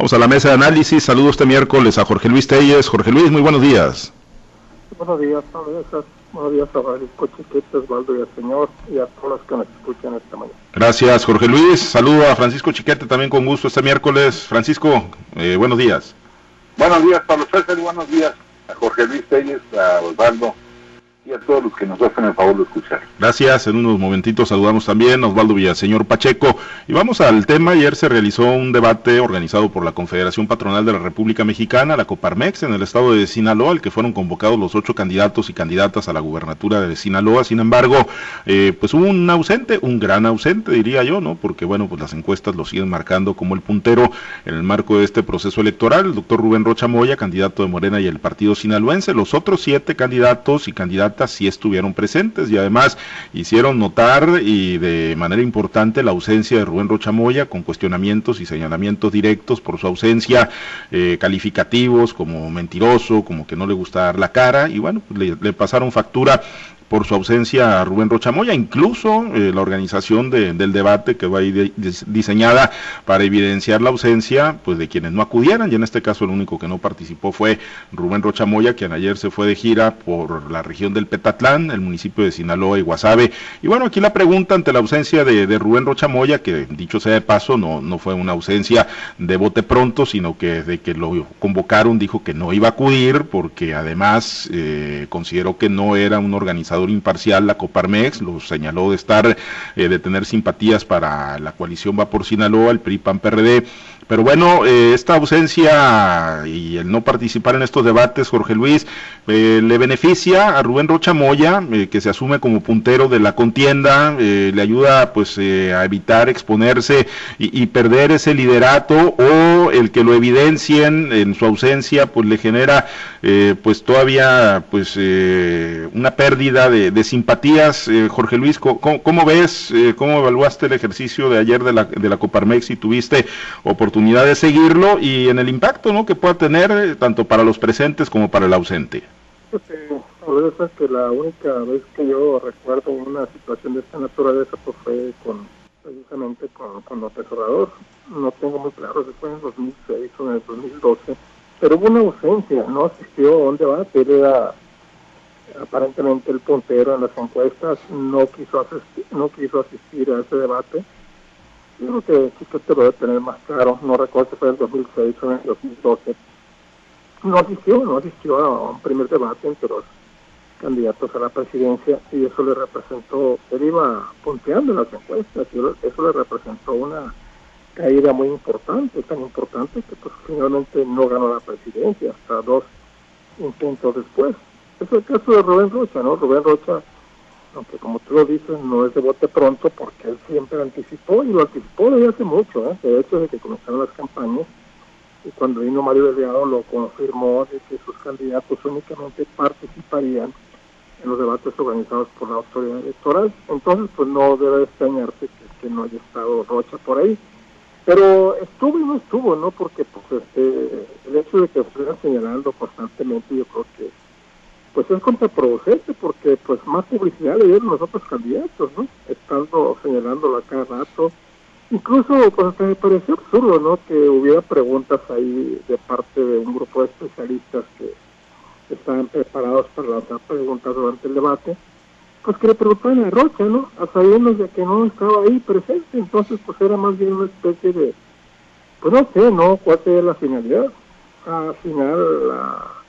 Vamos a la mesa de análisis. Saludos este miércoles a Jorge Luis Telles. Jorge Luis, muy buenos días. Buenos días, Buenos días a Francisco Chiquete, Osvaldo y al señor y a todos los que nos escuchan esta mañana. Gracias, Jorge Luis. Saludo a Francisco Chiquete también con gusto este miércoles. Francisco, eh, buenos días. Buenos días, Pablo César, y buenos días a Jorge Luis Telles, a Osvaldo y a todos los que nos hacen el favor de escuchar. Gracias, en unos momentitos saludamos también a Osvaldo Villaseñor Pacheco y vamos al tema. Ayer se realizó un debate organizado por la Confederación Patronal de la República Mexicana, la Coparmex, en el estado de Sinaloa, al que fueron convocados los ocho candidatos y candidatas a la gubernatura de Sinaloa. Sin embargo, eh, pues hubo un ausente, un gran ausente, diría yo, ¿no? Porque bueno, pues las encuestas lo siguen marcando como el puntero en el marco de este proceso electoral. El doctor Rubén Rocha Moya, candidato de Morena y el partido sinaloense. Los otros siete candidatos y candidatas sí estuvieron presentes y además hicieron notar y de manera importante la ausencia de Rubén Rochamoya con cuestionamientos y señalamientos directos por su ausencia, eh, calificativos como mentiroso, como que no le gusta dar la cara y bueno, pues le pasaron factura por su ausencia a Rubén Rochamoya, incluso eh, la organización del debate que va ahí diseñada para evidenciar la ausencia pues de quienes no acudieran, y en este caso el único que no participó fue Rubén Rochamoya, quien ayer se fue de gira por la región del Petatlán, el municipio de Sinaloa y Guasave. Y bueno, aquí la pregunta ante la ausencia de, Rubén Rochamoya, que dicho sea de paso, no, no fue una ausencia de bote pronto, sino que de que lo convocaron dijo que no iba a acudir, porque además eh, consideró que no era un organizador imparcial, la Coparmex, lo señaló de estar, eh, de tener simpatías para la coalición Va por Sinaloa, el PRI, PAN, PRD, pero bueno, eh, esta ausencia y el no participar en estos debates, Jorge Luis, eh, le beneficia a Rubén Rocha Moya, que se asume como puntero de la contienda, le ayuda pues a evitar exponerse y, perder ese liderato o el que lo evidencien en su ausencia, pues le genera pues todavía pues una pérdida de, simpatías. Jorge Luis, ¿cómo, ves, cómo evaluaste el ejercicio de ayer de la, de la Coparmex y tuviste oportunidad de seguirlo y en el impacto ¿no? que pueda tener eh, tanto para los presentes como para el ausente. Pues, es que la única vez que yo recuerdo una situación de esta naturaleza pues fue con precisamente con, con López No tengo muy claro si fue en el 2006 o en el 2012, pero hubo una ausencia, no asistió a un debate, era aparentemente el puntero en las encuestas, no quiso asistir, no quiso asistir a ese debate yo creo que te lo debe tener más claro. No recuerdo si fue el 2006 o en el 2012. No asistió, no asistió a un primer debate entre los candidatos a la presidencia y eso le representó, él iba punteando en las encuestas eso le representó una caída muy importante, tan importante que pues finalmente no ganó la presidencia hasta dos intentos después. Es el caso de Rubén Rocha, ¿no? Rubén Rocha aunque como tú lo dices, no es de bote pronto porque él siempre anticipó y lo anticipó desde hace mucho, ¿eh? de hecho desde que comenzaron las campañas y cuando vino Mario Delgado lo confirmó de que sus candidatos únicamente participarían en los debates organizados por la autoridad electoral, entonces pues no debe extrañarse que, no haya estado Rocha por ahí, pero estuvo y no estuvo, ¿no? Porque pues este el hecho de que estuvieran señalando constantemente yo creo que pues es contraproducente porque pues más publicidad le dieron los otros candidatos, ¿no? Estando señalándolo a cada rato. Incluso pues me pareció absurdo, ¿no? Que hubiera preguntas ahí de parte de un grupo de especialistas que estaban preparados para lanzar preguntas durante el debate, pues que le preguntaban a Rocha, ¿no? A sabiendas de que no estaba ahí presente, entonces pues era más bien una especie de, pues no sé, ¿no? ¿Cuál sería la finalidad? Al final la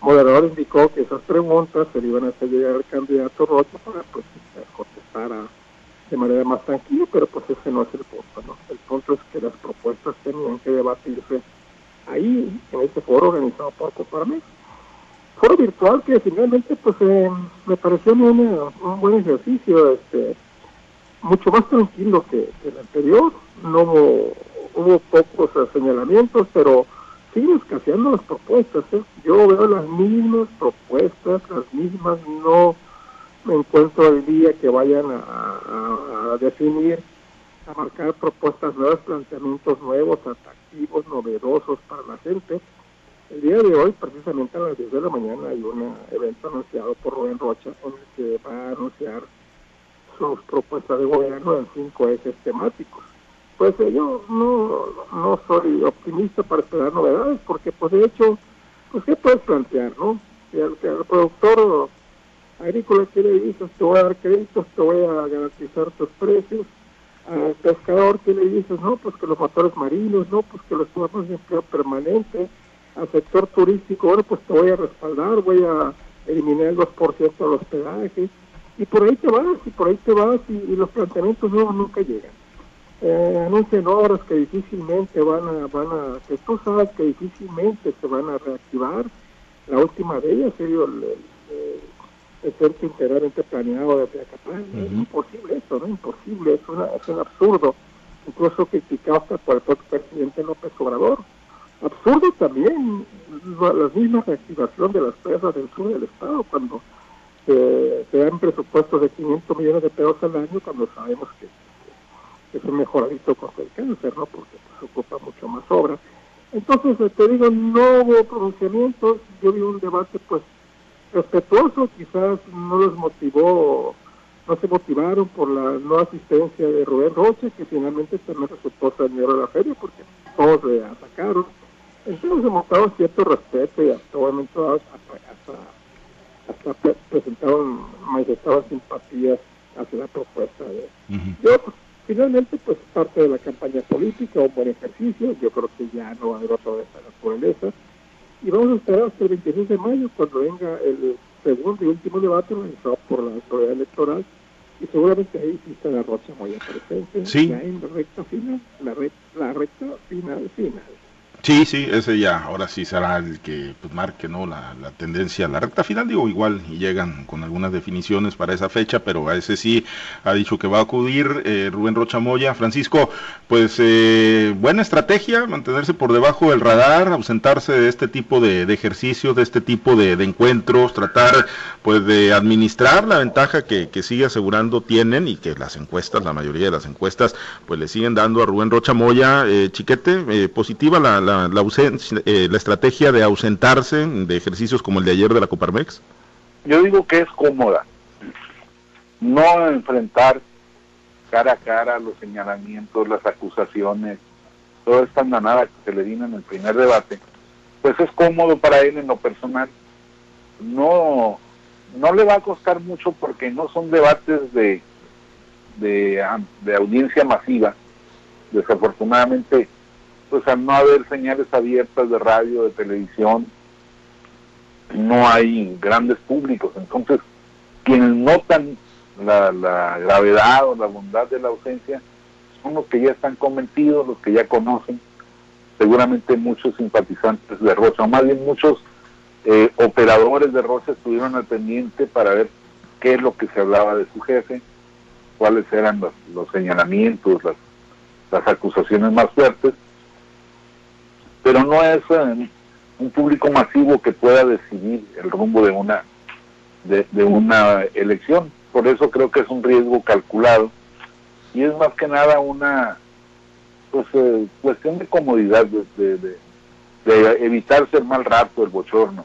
moderador indicó que esas preguntas se le iban a hacer llegar al candidato Rocha para pues contestar de manera más tranquila, pero pues ese no es el punto. El punto es que las propuestas tenían que debatirse ahí, en este foro organizado por Coparmex. Foro virtual que finalmente pues eh, me pareció un buen ejercicio, este mucho más tranquilo que, el anterior, no hubo, hubo pocos señalamientos, pero escaseando las propuestas. ¿eh? Yo veo las mismas propuestas, las mismas, no me encuentro el día que vayan a, definir, a marcar propuestas nuevas, planteamientos nuevos, atractivos, novedosos para la gente. El día de hoy, precisamente a las 10 de la mañana, hay un evento anunciado por Rubén Rocha en el que va a anunciar sus propuestas de gobierno en cinco ejes temáticos. Pues eh, yo no, no soy optimista para esperar novedades, porque pues de hecho, pues ¿qué puedes plantear, no? Si al, productor agrícola que le dices, te voy a dar créditos, te voy a garantizar tus precios, al pescador que le dices, no, pues que los motores marinos, no, pues que los programas de empleo permanente, al sector turístico, bueno, pues te voy a respaldar, voy a eliminar el 2% de los pedajes, y por ahí te vas, y por ahí te vas, y, los planteamientos nuevos nunca llegan. Eh, anuncian obras que difícilmente van a, van a, que tú sabes que difícilmente se van a reactivar. La última de ellas el, el, el centro integralmente planeado de Teacapán. Es imposible eso, ¿no? Imposible, es, una, es un absurdo. Incluso criticado hasta por el propio presidente López Obrador. Absurdo también la, misma reactivación de las presas del sur del estado cuando se, dan presupuestos de 500 millones de pesos al año cuando sabemos que, es un mejoradito contra el cáncer, ¿no? Porque pues, ocupa mucho más obra. Entonces, te digo, no hubo pronunciamientos, yo vi un debate pues respetuoso, quizás no les motivó, no se motivaron por la no asistencia de Rubén Roche, que finalmente también resultó ser de la feria, porque todos le atacaron entonces se mostraba cierto respeto y hasta momento hasta, hasta, presentaron, manifestaban simpatías hacia la propuesta de... Yo, pues, finalmente, pues parte de la campaña política, un buen ejercicio, yo creo que ya no va a haber otra de esta naturaleza. Y vamos a esperar hasta el 26 de mayo, cuando venga el segundo y último debate organizado por la autoridad electoral, y seguramente ahí sí está la Rocha muy presente, sí. ya en la recta final, la, la recta final final. Sí, sí, ese ya, ahora sí será el que pues, marque ¿no? la, la tendencia la recta final, digo, igual llegan con algunas definiciones para esa fecha, pero a ese sí ha dicho que va a acudir eh, Rubén Rocha Moya. Francisco, pues eh, buena estrategia, mantenerse por debajo del radar, ausentarse de este tipo de, de ejercicios, de este tipo de, de, encuentros, tratar pues de administrar la ventaja que, que sigue asegurando tienen y que las encuestas, la mayoría de las encuestas, pues le siguen dando a Rubén Rocha Moya, eh, chiquete, eh, positiva la la, la, eh, la estrategia de ausentarse de ejercicios como el de ayer de la Coparmex? Yo digo que es cómoda. No enfrentar cara a cara los señalamientos, las acusaciones, toda esta andanada que se le vino en el primer debate, pues es cómodo para él en lo personal. No, no le va a costar mucho porque no son debates de, de, de audiencia masiva. Desafortunadamente, pues al no haber señales abiertas de radio, de televisión, no hay grandes públicos. Entonces, quienes notan la, gravedad o la bondad de la ausencia son los que ya están convencidos, los que ya conocen, seguramente muchos simpatizantes de Rocha, o más bien muchos eh, operadores de Rocha estuvieron al pendiente para ver qué es lo que se hablaba de su jefe, cuáles eran los, señalamientos, las, las acusaciones más fuertes, pero no es eh, un público masivo que pueda decidir el rumbo de una de, una elección. Por eso creo que es un riesgo calculado y es más que nada una pues eh, cuestión de comodidad, de, de, evitarse el mal rato, el bochorno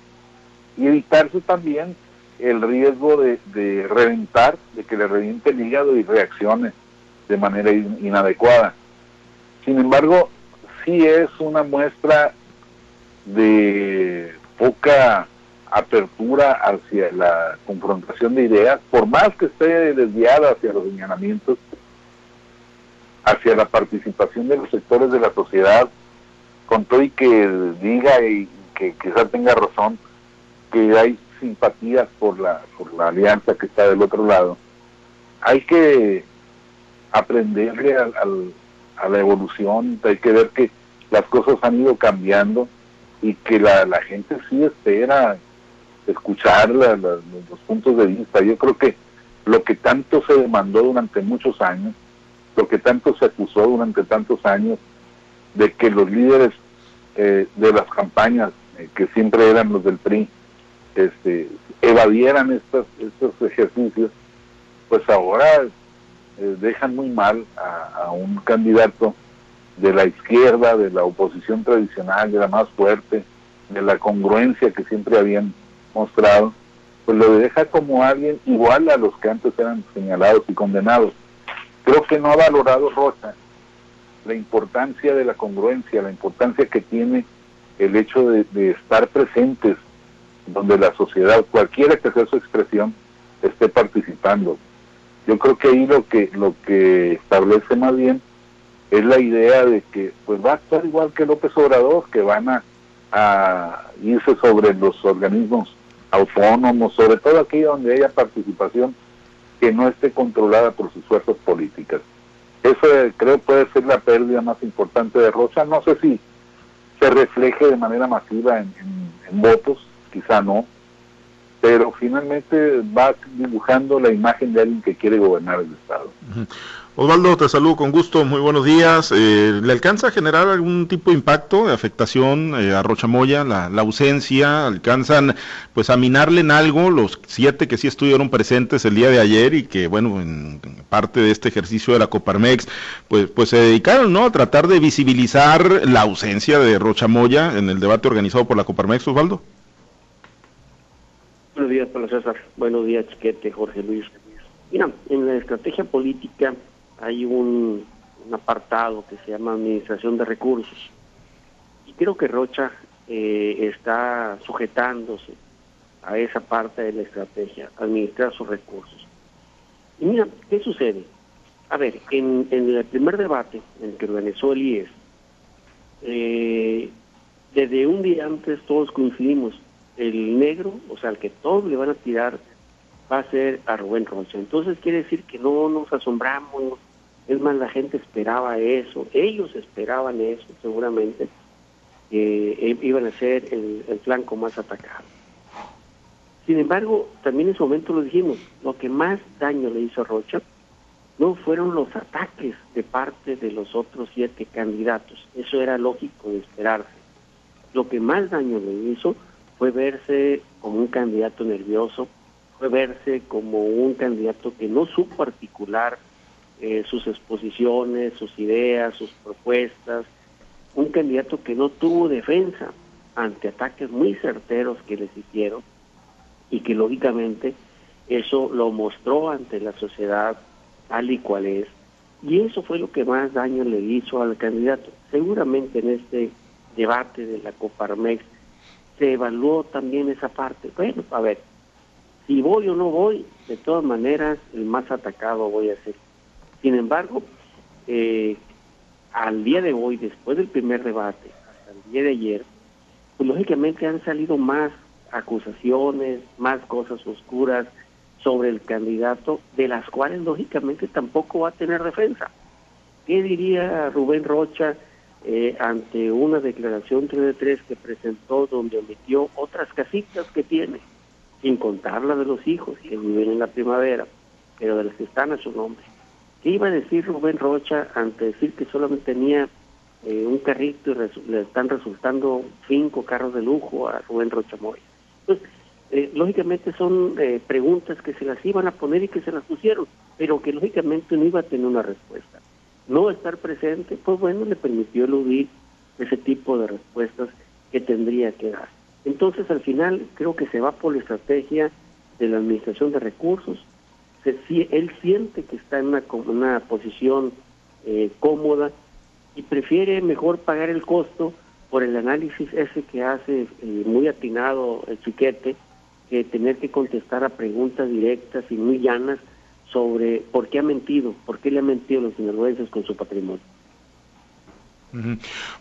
y evitarse también el riesgo de, reventar, de que le reviente el hígado y reaccione de manera inadecuada. Sin embargo, sí es una muestra de poca apertura hacia la confrontación de ideas, por más que esté desviada hacia los señalamientos, hacia la participación de los sectores de la sociedad, con todo y que diga y que quizás tenga razón, que hay simpatías por la, por la alianza que está del otro lado, hay que aprenderle al a la evolución, hay que ver que las cosas han ido cambiando y que la, la gente sí espera escuchar los puntos de vista. Yo creo que lo que tanto se demandó durante muchos años, lo que tanto se acusó durante tantos años, de que los líderes eh, de las campañas, eh, que siempre eran los del PRI, este, evadieran estos, estos ejercicios, pues ahora eh, dejan muy mal a, un candidato de la izquierda, de la oposición tradicional, de la más fuerte, de la congruencia que siempre habían mostrado, pues lo deja como alguien igual a los que antes eran señalados y condenados. Creo que no ha valorado Rocha la importancia de la congruencia, la importancia que tiene el hecho de, estar presentes donde la sociedad, cualquiera que sea su expresión, esté participando. Yo creo que ahí lo que lo que establece más bien es la idea de que pues va a actuar igual que López Obrador, que van a, a irse sobre los organismos autónomos, sobre todo aquí donde haya participación que no esté controlada por sus fuerzas políticas. Eso eh, creo puede ser la pérdida más importante de Rocha. No sé si se refleje de manera masiva en, votos, quizá no, pero finalmente va dibujando la imagen de alguien que quiere gobernar el Estado. Osvaldo, te saludo con gusto, muy buenos días. Eh, ¿Le alcanza a generar algún tipo de impacto, de afectación eh, a Rochamoya, la, la, ausencia? ¿Alcanzan pues a minarle en algo los siete que sí estuvieron presentes el día de ayer y que, bueno, en, parte de este ejercicio de la Coparmex, pues, pues se dedicaron ¿no? a tratar de visibilizar la ausencia de Rochamoya en el debate organizado por la Coparmex, Osvaldo? Buenos días, Pablo César. Buenos días, Chiquete, Jorge Luis. Mira, en la estrategia política hay un, apartado que se llama Administración de Recursos. Y creo que Rocha eh, está sujetándose a esa parte de la estrategia, administrar sus recursos. Y mira, ¿qué sucede? A ver, en, el primer debate en el que organizó el IES, eh, desde un día antes todos coincidimos, el negro, o sea, el que todos le van a tirar, va a ser a Rubén Rocha. Entonces quiere decir que no nos asombramos, es más, la gente esperaba eso, ellos esperaban eso seguramente, que iban a ser el, flanco más atacado. Sin embargo, también en ese momento lo dijimos, lo que más daño le hizo a Rocha no fueron los ataques de parte de los otros siete candidatos, eso era lógico de esperarse. Lo que más daño le hizo fue verse como un candidato nervioso, fue verse como un candidato que no supo articular eh, sus exposiciones, sus ideas, sus propuestas, un candidato que no tuvo defensa ante ataques muy certeros que les hicieron y que lógicamente eso lo mostró ante la sociedad tal y cual es y eso fue lo que más daño le hizo al candidato. Seguramente en este debate de la Coparmex se evaluó también esa parte. Bueno, a ver, si voy o no voy, de todas maneras el más atacado voy a ser sin embargo, eh, al día de hoy, después del primer debate, hasta el día de ayer, pues lógicamente han salido más acusaciones, más cosas oscuras sobre el candidato, de las cuales lógicamente tampoco va a tener defensa. ¿Qué diría Rubén Rocha eh, ante una declaración 3 de 3 que presentó donde omitió otras casitas que tiene, sin contar la de los hijos que viven en la primavera, pero de las que están a su nombre? ¿Qué iba a decir Rubén Rocha ante decir que solamente tenía eh, un carrito y le están resultando cinco carros de lujo a Rubén Rocha Moya? Pues, eh, lógicamente son eh, preguntas que se las iban a poner y que se las pusieron, pero que lógicamente no iba a tener una respuesta. No estar presente, pues bueno, le permitió eludir ese tipo de respuestas que tendría que dar. Entonces, al final, creo que se va por la estrategia de la administración de recursos, él siente que está en una, una posición eh, cómoda y prefiere mejor pagar el costo por el análisis ese que hace eh, muy atinado el chiquete que tener que contestar a preguntas directas y muy llanas sobre por qué ha mentido, por qué le ha mentido a los sinaloenses con su patrimonio.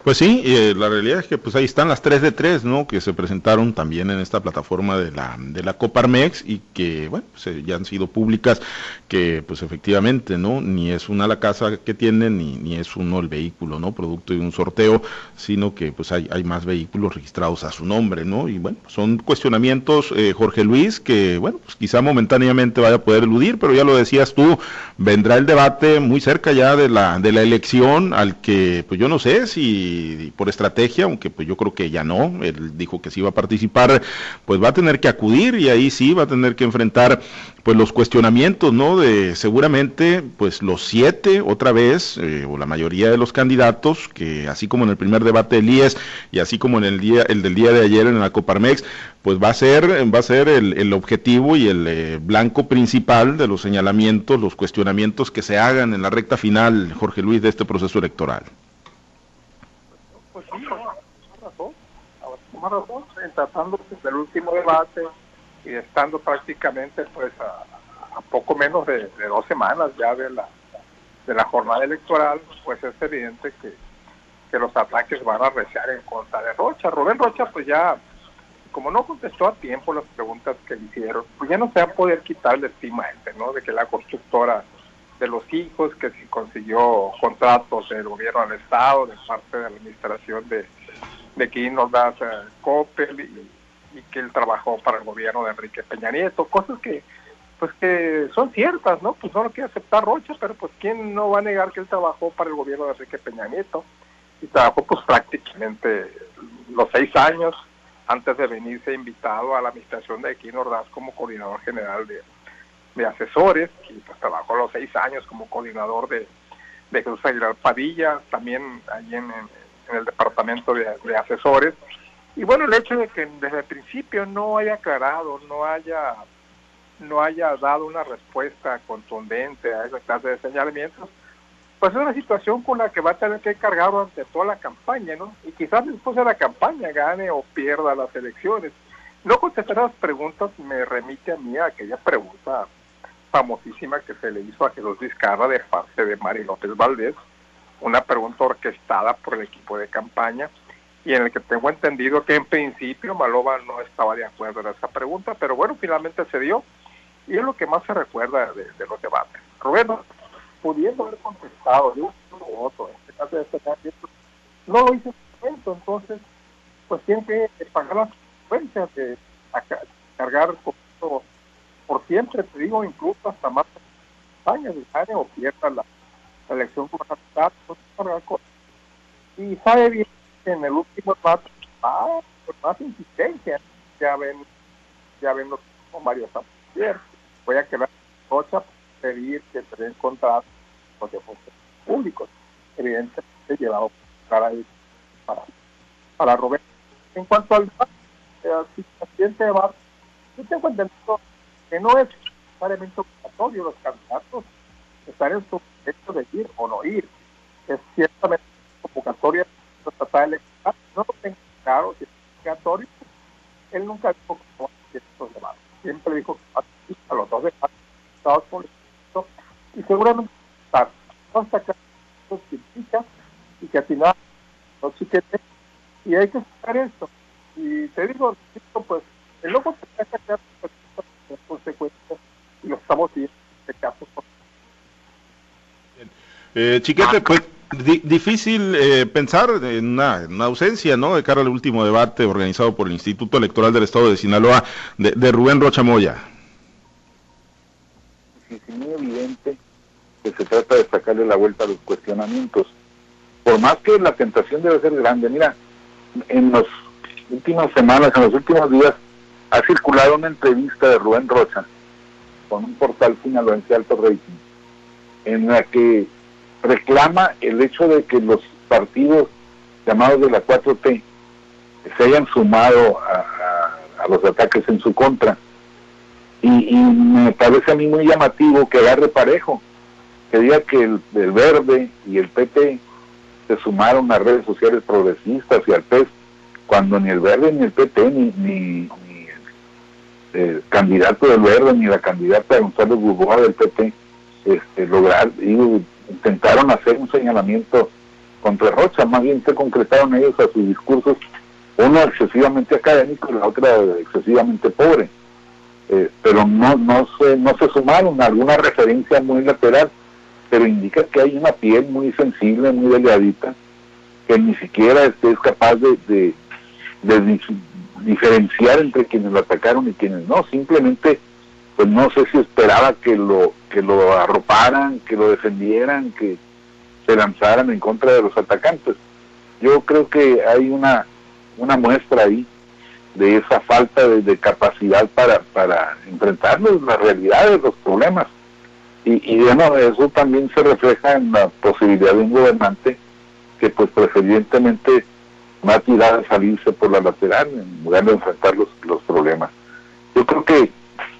Pues sí, eh, la realidad es que pues ahí están las 3 de 3, ¿no? Que se presentaron también en esta plataforma de la, de la Coparmex y que, bueno, pues, eh, ya han sido públicas, que pues efectivamente, ¿no? Ni es una la casa que tienen, ni, ni es uno el vehículo, ¿no? Producto de un sorteo, sino que pues hay, hay más vehículos registrados a su nombre, ¿no? Y bueno, son cuestionamientos, eh, Jorge Luis, que, bueno, pues quizá momentáneamente vaya a poder eludir, pero ya lo decías tú, vendrá el debate muy cerca ya de la, de la elección al que, pues yo no sé si por estrategia, aunque pues yo creo que ya no, él dijo que sí iba a participar, pues va a tener que acudir y ahí sí va a tener que enfrentar pues los cuestionamientos, ¿no? De seguramente pues los siete otra vez, eh, o la mayoría de los candidatos, que así como en el primer debate del IES y así como en el día, el del día de ayer en la Coparmex, pues va a ser, va a ser el, el objetivo y el eh, blanco principal de los señalamientos, los cuestionamientos que se hagan en la recta final, Jorge Luis, de este proceso electoral. Pues sí, razón, razón, en tratándose del último debate y estando prácticamente pues a, poco menos de, dos semanas ya de la de la jornada electoral, pues es evidente que, que los ataques van a reciar en contra de Rocha. Rubén Rocha pues ya como no contestó a tiempo las preguntas que le hicieron, pues ya no se va a poder quitar la estima este, ¿no? De que la constructora de los hijos, que si consiguió contratos del gobierno del Estado, de parte de la administración de, de Quino das Coppel y, que él trabajó para el gobierno de Enrique Peña Nieto, cosas que pues que son ciertas, ¿no? Pues no lo quiere aceptar Rocha, pero pues quién no va a negar que él trabajó para el gobierno de Enrique Peña Nieto y trabajó pues prácticamente los seis años antes de venirse invitado a la administración de Equino Ordaz como coordinador general de, de asesores, y pues trabajó los seis años como coordinador de, de Jesús Aguilar Padilla, también allí en, en, el departamento de, de, asesores. Y bueno, el hecho de que desde el principio no haya aclarado, no haya, no haya dado una respuesta contundente a esa clase de señalamientos, pues es una situación con la que va a tener que cargar durante toda la campaña, ¿no? Y quizás después de la campaña gane o pierda las elecciones. No contestar las preguntas me remite a mí a aquella pregunta famosísima que se le hizo a Jesús Vizcarra de parte de Mari López Valdés, una pregunta orquestada por el equipo de campaña y en el que tengo entendido que en principio Malova no estaba de acuerdo en esa pregunta, pero bueno, finalmente se dio y es lo que más se recuerda de, los debates. Roberto, pudiendo haber contestado de uno u otro, en este caso de este no lo hizo en momento, entonces pues tiene que pagar las consecuencias de cargar por, por siempre, te digo, incluso hasta más años año o pierda la, elección gubernamental, pues, y sabe bien que en el último debate va por más insistencia, ya ven, ya ven los con varios ayer, voy a quedar ocho pedir que se den contratos funciones públicos, evidentemente llevado para, para, para Roberto. En cuanto al eh, presidente de Bar, yo tengo entendido que no es necesariamente obligatorio los candidatos estar en su derecho de ir o no ir. Es ciertamente convocatoria estatal electoral, no lo tengo claro si es obligatorio. Él nunca dijo que no estos debates. Siempre dijo que a los dos estados por y seguramente estar hasta acá y que al final no chiquete y hay que sacar esto y te digo pues el loco te que sacar las consecuencias y lo estamos viendo en este caso eh, chiquete pues di difícil eh, pensar en una, en una, ausencia, ¿no? De cara al último debate organizado por el Instituto Electoral del Estado de Sinaloa de, de Rubén Rocha Moya. Sí, sí, muy evidente que se trata de sacarle la vuelta a los cuestionamientos. Por más que la tentación debe ser grande, mira, en las últimas semanas, en los últimos días, ha circulado una entrevista de Rubén Rocha con un portal sinaloense alto rating, en la que reclama el hecho de que los partidos llamados de la 4T se hayan sumado a, los ataques en su contra. Y, me parece a mí muy llamativo que agarre parejo que diga que el, el, Verde y el PP se sumaron a redes sociales progresistas y al PES, cuando ni el Verde ni el PP ni, ni, ni el, candidato del Verde ni la candidata González Burgoa del PP este, lograr, intentaron hacer un señalamiento contra Rocha, más bien se concretaron ellos a sus discursos, uno excesivamente académico y la otra excesivamente pobre. Eh, pero no no se no se sumaron a alguna referencia muy lateral pero indica que hay una piel muy sensible, muy delgadita, que ni siquiera es capaz de, de, de, diferenciar entre quienes lo atacaron y quienes no, simplemente pues no sé si esperaba que lo que lo arroparan, que lo defendieran, que se lanzaran en contra de los atacantes. Yo creo que hay una, una muestra ahí de esa falta de, capacidad para, para enfrentar las realidades, los problemas. Y, y bueno, eso también se refleja en la posibilidad de un gobernante que pues preferentemente va a tirar a salirse por la lateral en lugar de enfrentar los, los problemas. Yo creo que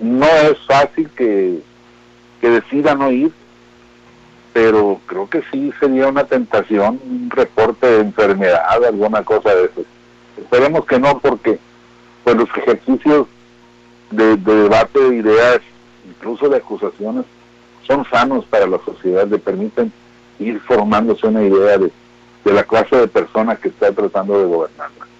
no es fácil que, que decida no ir, pero creo que sí sería una tentación, un reporte de enfermedad, alguna cosa de eso. Esperemos que no, porque pues los ejercicios de, debate de ideas, incluso de acusaciones, son sanos para la sociedad, le permiten ir formándose una idea de, de la clase de persona que está tratando de gobernarla.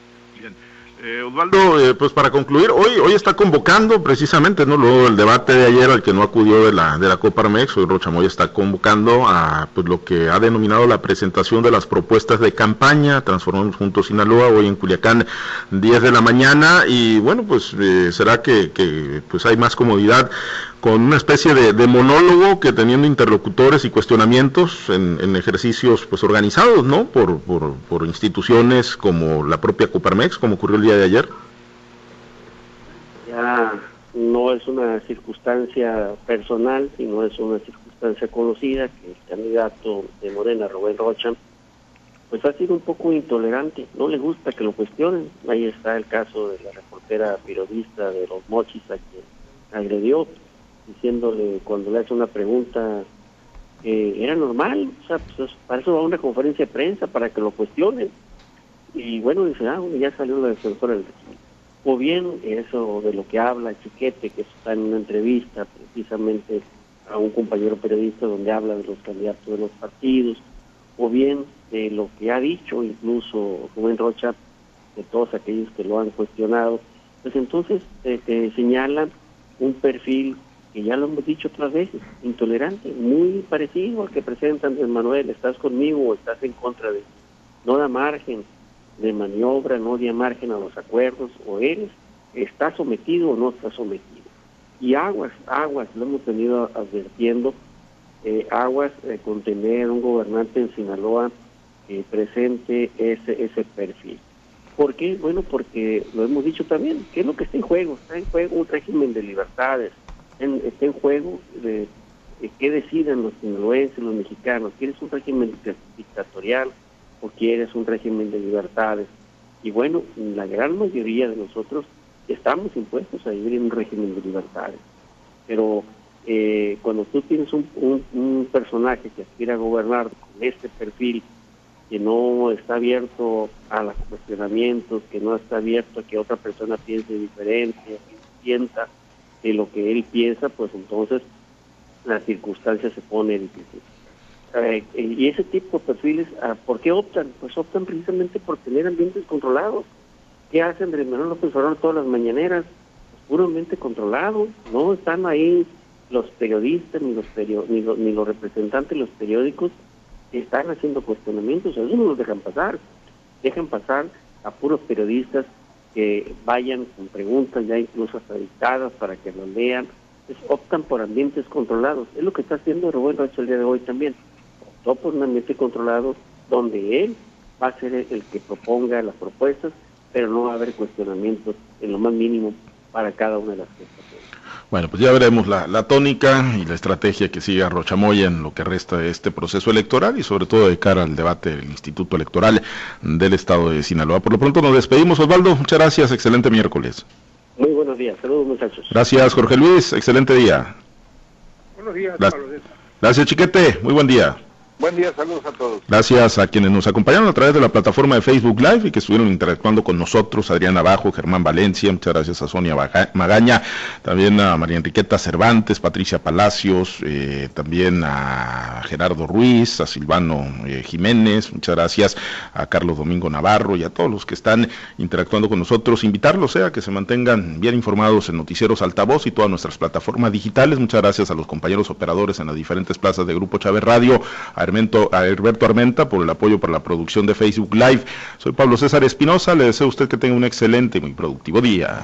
Eh, Osvaldo, eh, pues para concluir, hoy hoy está convocando precisamente, ¿no? Luego del debate de ayer al que no acudió de la de la Copa Armex, hoy Rochamoy está convocando a pues lo que ha denominado la presentación de las propuestas de campaña, Transformamos Juntos Sinaloa, hoy en Culiacán, 10 de la mañana, y bueno, pues eh, será que, que pues hay más comodidad con una especie de, monólogo que teniendo interlocutores y cuestionamientos en, ejercicios pues organizados, ¿no? Por, por, instituciones como la propia Coparmex, como ocurrió el día de ayer. Ya no es una circunstancia personal, sino es una circunstancia conocida que el candidato de Morena, Rubén Rocha, pues ha sido un poco intolerante, no le gusta que lo cuestionen. Ahí está el caso de la reportera periodista de los Mochis a quien agredió diciéndole cuando le hace una pregunta que era normal, o sea, pues para eso va a una conferencia de prensa, para que lo cuestionen. Y bueno, dice, ah, ya salió la defensora del O bien eso de lo que habla Chiquete, que está en una entrevista precisamente a un compañero periodista donde habla de los candidatos de los partidos, o bien de lo que ha dicho incluso Rubén Rocha, de todos aquellos que lo han cuestionado, pues entonces te, te señalan un perfil que ya lo hemos dicho otras veces, intolerante, muy parecido al que presenta Andrés Manuel, estás conmigo o estás en contra de no da margen de maniobra, no da margen a los acuerdos, o eres, estás sometido o no estás sometido. Y aguas, aguas, lo hemos venido advirtiendo, eh, aguas eh, con tener un gobernante en Sinaloa que presente ese, ese perfil. ¿Por qué? Bueno, porque lo hemos dicho también, ¿qué es lo que está en juego? Está en juego un régimen de libertades, está en juego de, qué deciden los sinaloenses, los mexicanos. ¿Quieres un régimen dictatorial o quieres un régimen de libertades? Y bueno, la gran mayoría de nosotros estamos impuestos a vivir en un régimen de libertades. Pero eh, cuando tú tienes un, un, personaje que aspira a gobernar con este perfil, que no está abierto a los cuestionamientos, que no está abierto a que otra persona piense diferente, que sienta de lo que él piensa, pues entonces la circunstancia se pone difícil. Eh, y ese tipo de perfiles, ah, ¿por qué optan? Pues optan precisamente por tener ambientes controlados. ¿Qué hacen Andrés Manuel López Obrador todas las mañaneras? Pues puramente controlados, no están ahí los periodistas ni los, ni, los, ni los representantes de los periódicos están haciendo cuestionamientos, no los dejan pasar, dejan pasar a puros periodistas que vayan con preguntas ya incluso hasta para que lo lean, pues optan por ambientes controlados. Es lo que está haciendo Rubén Rocha el día de hoy también. Optó por un ambiente controlado donde él va a ser el que proponga las propuestas, pero no va a haber cuestionamientos en lo más mínimo para cada una de las cosas. Bueno, pues ya veremos la, tónica y la estrategia que siga Rochamoya en lo que resta de este proceso electoral y sobre todo de cara al debate del Instituto Electoral del Estado de Sinaloa. Por lo pronto nos despedimos, Osvaldo. Muchas gracias. Excelente miércoles. Muy buenos días. Saludos, muchachos. Gracias, Jorge Luis. Excelente día. Buenos días, Gracias, Chiquete. Muy buen día. Buen día, saludos a todos. Gracias a quienes nos acompañaron a través de la plataforma de Facebook Live y que estuvieron interactuando con nosotros, Adrián Abajo, Germán Valencia, muchas gracias a Sonia Magaña, también a María Enriqueta Cervantes, Patricia Palacios, eh, también a Gerardo Ruiz, a Silvano eh, Jiménez, muchas gracias a Carlos Domingo Navarro y a todos los que están interactuando con nosotros, invitarlos eh, a que se mantengan bien informados en Noticieros Altavoz y todas nuestras plataformas digitales, muchas gracias a los compañeros operadores en las diferentes plazas de Grupo Chávez Radio, a a Herberto Armenta por el apoyo para la producción de Facebook Live. Soy Pablo César Espinosa, le deseo a usted que tenga un excelente y muy productivo día.